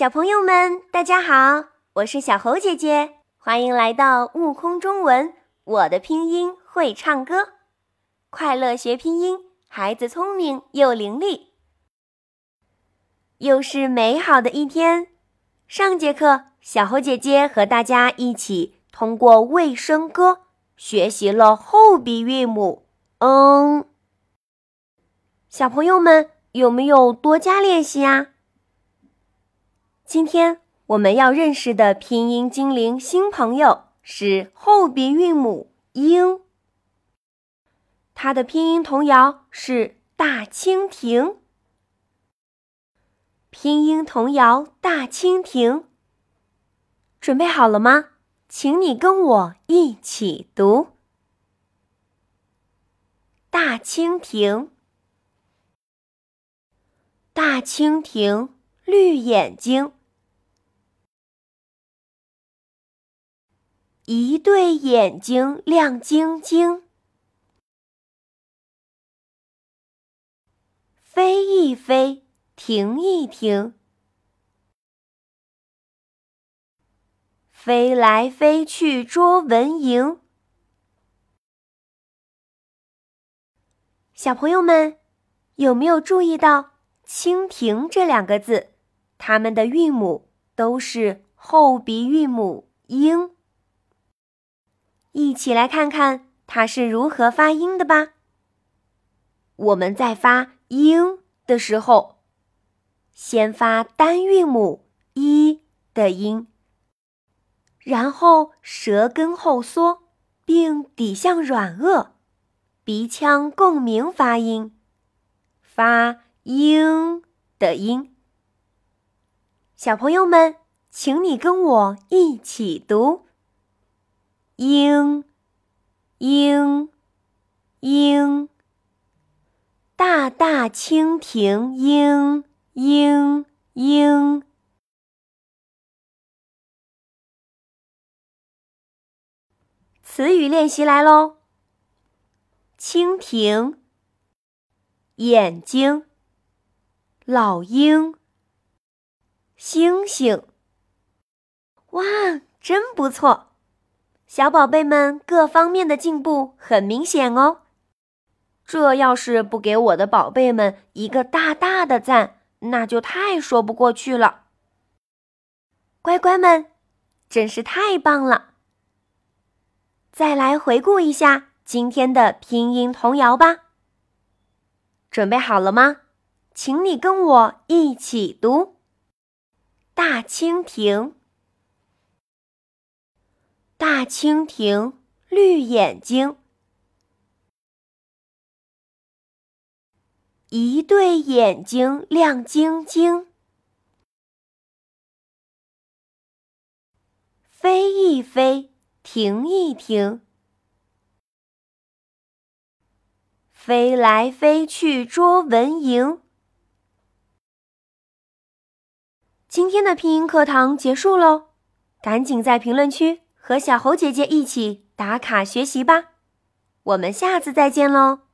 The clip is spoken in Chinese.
小朋友们，大家好，我是小猴姐姐，欢迎来到悟空中文。我的拼音会唱歌，快乐学拼音，孩子聪明又伶俐。又是美好的一天。上节课，小猴姐姐和大家一起通过卫生歌学习了后鼻韵母“嗯”。小朋友们有没有多加练习啊？今天我们要认识的拼音精灵新朋友是后鼻韵母“英”，它的拼音童谣是“大蜻蜓”。拼音童谣《大蜻蜓》，准备好了吗？请你跟我一起读：大蜻蜓，大蜻蜓，绿眼睛。一对眼睛亮晶晶，飞一飞，停一停，飞来飞去捉蚊蝇。小朋友们有没有注意到“蜻蜓”这两个字？它们的韵母都是后鼻韵母“英”。一起来看看它是如何发音的吧。我们在发“音”的时候，先发单韵母“一”的音，然后舌根后缩，并抵向软腭，鼻腔共鸣发音，发“音”的音。小朋友们，请你跟我一起读。鹰，鹰，鹰，大大蜻蜓，鹰，鹰，鹰。词语练习来喽！蜻蜓，眼睛，老鹰，星星。哇，真不错！小宝贝们各方面的进步很明显哦，这要是不给我的宝贝们一个大大的赞，那就太说不过去了。乖乖们，真是太棒了！再来回顾一下今天的拼音童谣吧。准备好了吗？请你跟我一起读：大蜻蜓。大蜻蜓，绿眼睛，一对眼睛亮晶晶，飞一飞，停一停，飞来飞去捉蚊蝇。今天的拼音课堂结束喽，赶紧在评论区。和小猴姐姐一起打卡学习吧，我们下次再见喽。